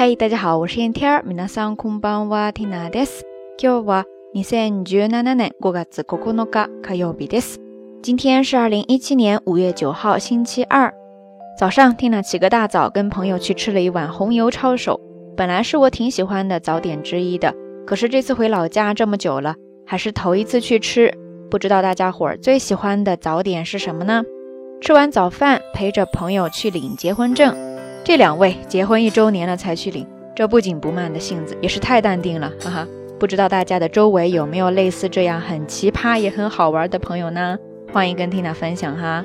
嗨，大家好，我是燕天儿。皆さんこんばんは、ティナです。今日は二千十七年五月九日火曜日です。今天是二零一七年五月九号，星期二。早上，Tina 起个大早，跟朋友去吃了一碗红油抄手。本来是我挺喜欢的早点之一的，可是这次回老家这么久了，还是头一次去吃。不知道大家伙儿最喜欢的早点是什么呢？吃完早饭，陪着朋友去领结婚证。 这两位结婚一周年了才去领，这不紧不慢的性子也是太淡定了，哈哈。不知道大家的周围有没有类似这样很奇葩也很好玩的朋友呢？欢迎跟 Tina 分享哈。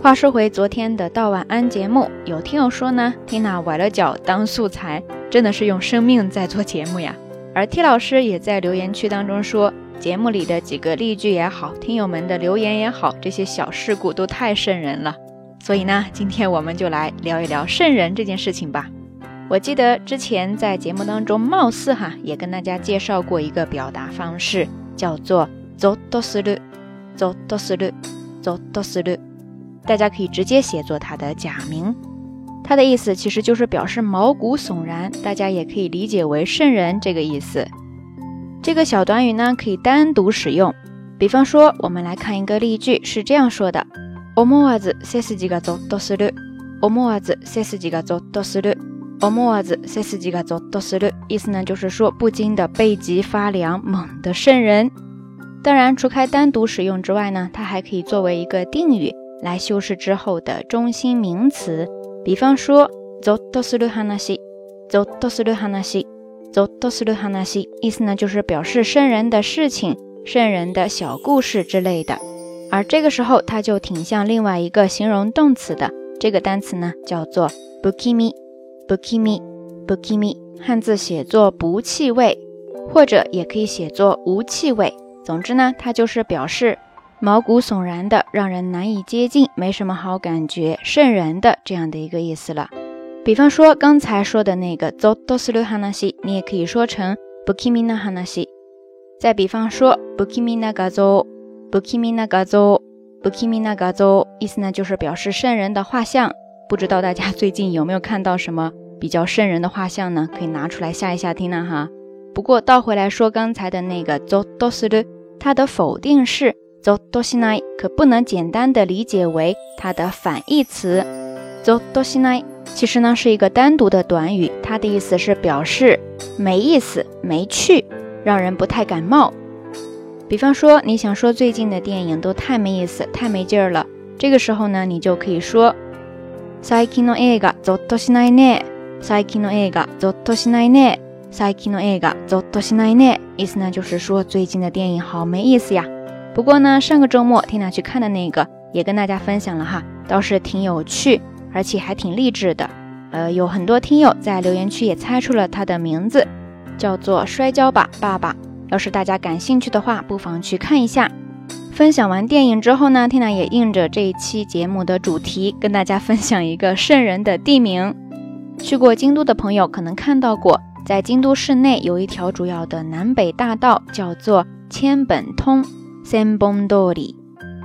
话说回昨天的道晚安节目，有听友说呢，Tina 崴了脚当素材，真的是用生命在做节目呀。而 T 老师也在留言区当中说，节目里的几个例句也好，听友们的留言也好，这些小事故都太瘆人了。所以呢，今天我们就来聊一聊瘆人这件事情吧。我记得之前在节目当中，貌似哈也跟大家介绍过一个表达方式，叫做“ゾドスル”，“ゾドスル”，“ゾドスル”，大家可以直接写作它的假名。它的意思其实就是表示毛骨悚然，大家也可以理解为瘆人这个意思。这个小短语呢可以单独使用，比方说，我们来看一个例句，是这样说的。 思わず背筋がゾッとする。思わず背筋がゾッとする。思わず背筋がゾッとする。意思呢，就是说不禁的背脊发凉，猛的瘆人。当然，除开单独使用之外呢，它还可以作为一个定语来修饰之后的中心名词。比方说，ゾッとする話、ゾッとする話、ゾッとする話。意思呢，就是表示瘆人的事情、瘆人的小故事之类的。 而这个时候，它就挺像另外一个形容动词的。这个单词呢，叫做 bukimi，bukimi，bukimi，汉字写作不气味，或者也可以写作无气味。总之呢，它就是表示毛骨悚然的，让人难以接近，没什么好感觉，瘆人的这样的一个意思了。比方说刚才说的那个 zotosuru hanashi，你也可以说成 bukimi na hanashi。再比方说 bukimi na gazo。不気味な画像，不気味な画像，意思呢就是表示瘆人的画像。不知道大家最近有没有看到什么比较瘆人的画像呢？可以拿出来吓一吓听呢哈。不过倒回来说刚才的那个ゾドする，它的否定式ゾドしない，可不能简单的理解为它的反义词ゾドしない。其实呢是一个单独的短语，它的意思是表示没意思、没趣，让人不太感冒。 比方说，你想说最近的电影都太没意思、太没劲儿了，这个时候呢，你就可以说最近の映画ゾッとしないね。最近の映画ゾッとしないね。最近の映画ゾッとしないね。意思呢就是说最近的电影好没意思呀。不过呢，上个周末缇娜去看的那个也跟大家分享了哈，倒是挺有趣，而且还挺励志的。呃，有很多听友在留言区也猜出了它的名字，叫做《摔跤吧，爸爸》。 要是大家感兴趣的话，不妨去看一下。分享完电影之后呢，Tina 也应着这一期节目的主题，跟大家分享一个圣人的地名。去过京都的朋友可能看到过，在京都市内有一条主要的南北大道，叫做千本通 （Senbondori），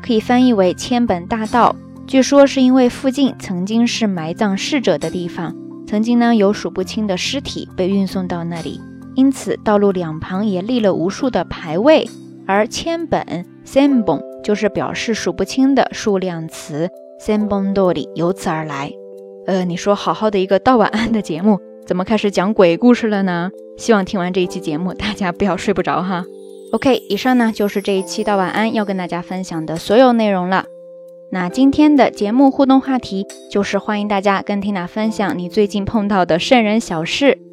可以翻译为千本大道。据说是因为附近曾经是埋葬逝者的地方，曾经呢有数不清的尸体被运送到那里。因此，道路两旁也立了无数的牌位，而千本 （senbon） 就是表示数不清的数量词 （senbondori） 由此而来。呃，你说好好的一个道晚安的节目，怎么开始讲鬼故事了呢？希望听完这一期节目，大家不要睡不着哈。OK，以上呢就是这一期道晚安要跟大家分享的所有内容了。那今天的节目互动话题就是欢迎大家跟 Tina 分享你最近碰到的瘆人小事。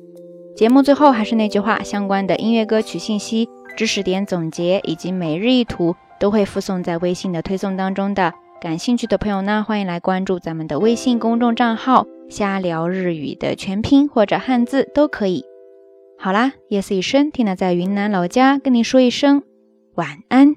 节目最后还是那句话，相关的音乐歌曲信息、知识点总结以及每日一图都会附送在微信的推送当中的。感兴趣的朋友呢，欢迎来关注咱们的微信公众账号“瞎聊日语”的全拼或者汉字都可以。好啦，夜色已深，缇娜在云南老家跟你说一声晚安。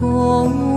空。